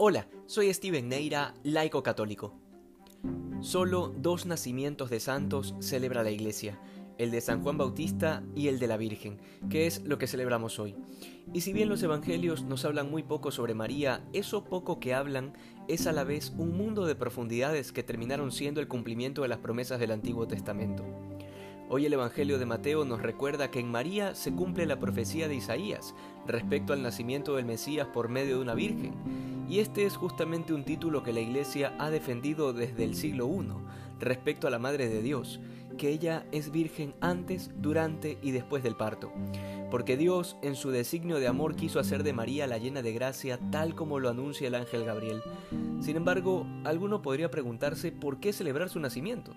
Hola, soy Steven Neira, laico católico. Solo dos nacimientos de santos celebra la Iglesia, el de San Juan Bautista y el de la Virgen, que es lo que celebramos hoy. Y si bien los evangelios nos hablan muy poco sobre María, eso poco que hablan es a la vez un mundo de profundidades que terminaron siendo el cumplimiento de las promesas del Antiguo Testamento. Hoy el Evangelio de Mateo nos recuerda que en María se cumple la profecía de Isaías respecto al nacimiento del Mesías por medio de una virgen, y este es justamente un título que la Iglesia ha defendido desde el siglo I respecto a la Madre de Dios, que ella es virgen antes, durante y después del parto, porque Dios en su designio de amor quiso hacer de María la llena de gracia tal como lo anuncia el ángel Gabriel. Sin embargo, alguno podría preguntarse por qué celebrar su nacimiento.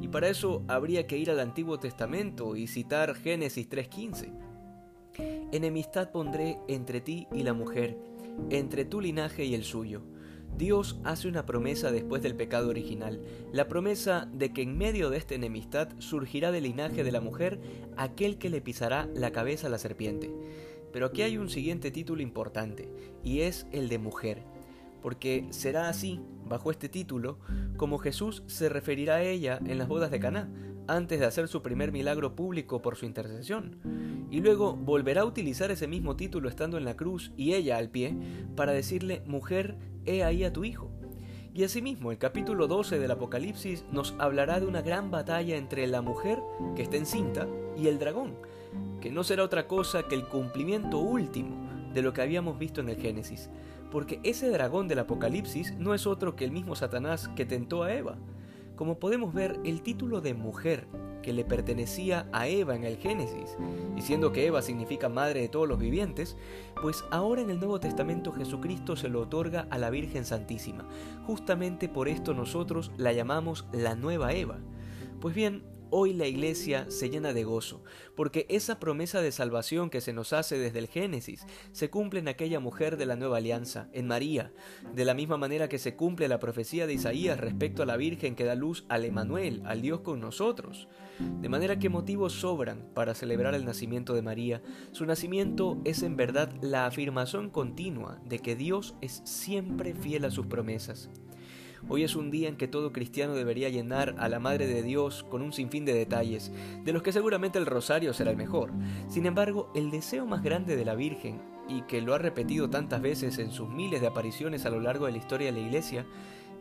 Y para eso habría que ir al Antiguo Testamento y citar Génesis 3.15. Enemistad pondré entre ti y la mujer, entre tu linaje y el suyo. Dios hace una promesa después del pecado original, la promesa de que en medio de esta enemistad surgirá del linaje de la mujer aquel que le pisará la cabeza a la serpiente. Pero aquí hay un siguiente título importante, y es el de mujer porque será así, bajo este título, como Jesús se referirá a ella en las bodas de Caná, antes de hacer su primer milagro público por su intercesión. Y luego volverá a utilizar ese mismo título estando en la cruz y ella al pie para decirle, mujer, he ahí a tu hijo. Y asimismo, el capítulo 12 del Apocalipsis nos hablará de una gran batalla entre la mujer, que está encinta, y el dragón, que no será otra cosa que el cumplimiento último de lo que habíamos visto en el Génesis, porque ese dragón del Apocalipsis no es otro que el mismo Satanás que tentó a Eva. Como podemos ver, el título de mujer que le pertenecía a Eva en el Génesis, diciendo que Eva significa madre de todos los vivientes, pues ahora en el Nuevo Testamento Jesucristo se lo otorga a la Virgen Santísima. Justamente por esto nosotros la llamamos la nueva Eva. Pues bien, Hoy la iglesia se llena de gozo, porque esa promesa de salvación que se nos hace desde el Génesis se cumple en aquella mujer de la nueva alianza, en María, de la misma manera que se cumple la profecía de Isaías respecto a la Virgen que da luz al Emanuel, al Dios con nosotros. De manera que motivos sobran para celebrar el nacimiento de María. Su nacimiento es en verdad la afirmación continua de que Dios es siempre fiel a sus promesas. Hoy es un día en que todo cristiano debería llenar a la Madre de Dios con un sinfín de detalles, de los que seguramente el rosario será el mejor. Sin embargo, el deseo más grande de la Virgen, y que lo ha repetido tantas veces en sus miles de apariciones a lo largo de la historia de la Iglesia,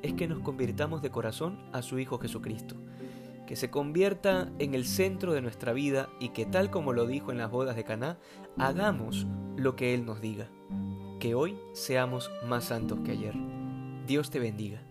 es que nos convirtamos de corazón a su Hijo Jesucristo, que se convierta en el centro de nuestra vida y que tal como lo dijo en las bodas de Caná, hagamos lo que Él nos diga, que hoy seamos más santos que ayer. Dios te bendiga.